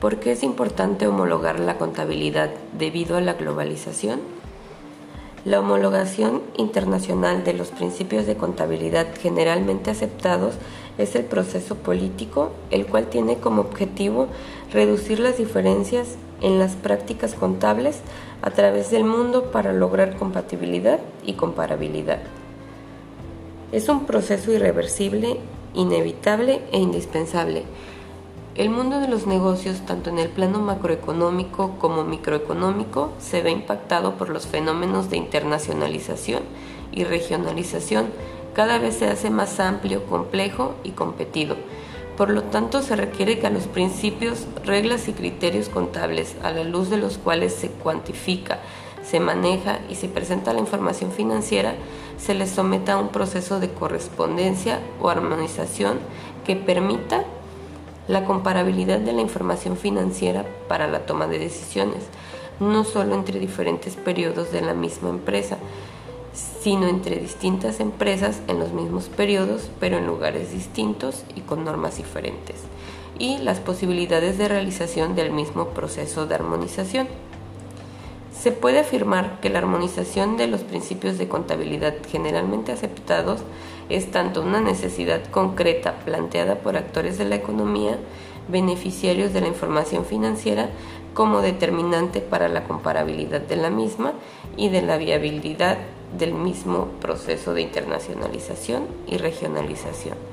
¿Por qué es importante homologar la contabilidad debido a la globalización? La homologación internacional de los principios de contabilidad generalmente aceptados es el proceso político, el cual tiene como objetivo reducir las diferencias en las prácticas contables a través del mundo para lograr compatibilidad y comparabilidad. Es un proceso irreversible, inevitable e indispensable. El mundo de los negocios, tanto en el plano macroeconómico como microeconómico, se ve impactado por los fenómenos de internacionalización y regionalización. Cada vez se hace más amplio, complejo y competido. Por lo tanto, se requiere que a los principios, reglas y criterios contables, a la luz de los cuales se cuantifica, se maneja y se presenta la información financiera, se les someta a un proceso de correspondencia o armonización que permita la comparabilidad de la información financiera para la toma de decisiones, no solo entre diferentes periodos de la misma empresa, sino entre distintas empresas en los mismos periodos, pero en lugares distintos y con normas diferentes, y las posibilidades de realización del mismo proceso de armonización. Se puede afirmar que la armonización de los principios de contabilidad generalmente aceptados es tanto una necesidad concreta planteada por actores de la economía, beneficiarios de la información financiera, como determinante para la comparabilidad de la misma y de la viabilidad del mismo proceso de internacionalización y regionalización.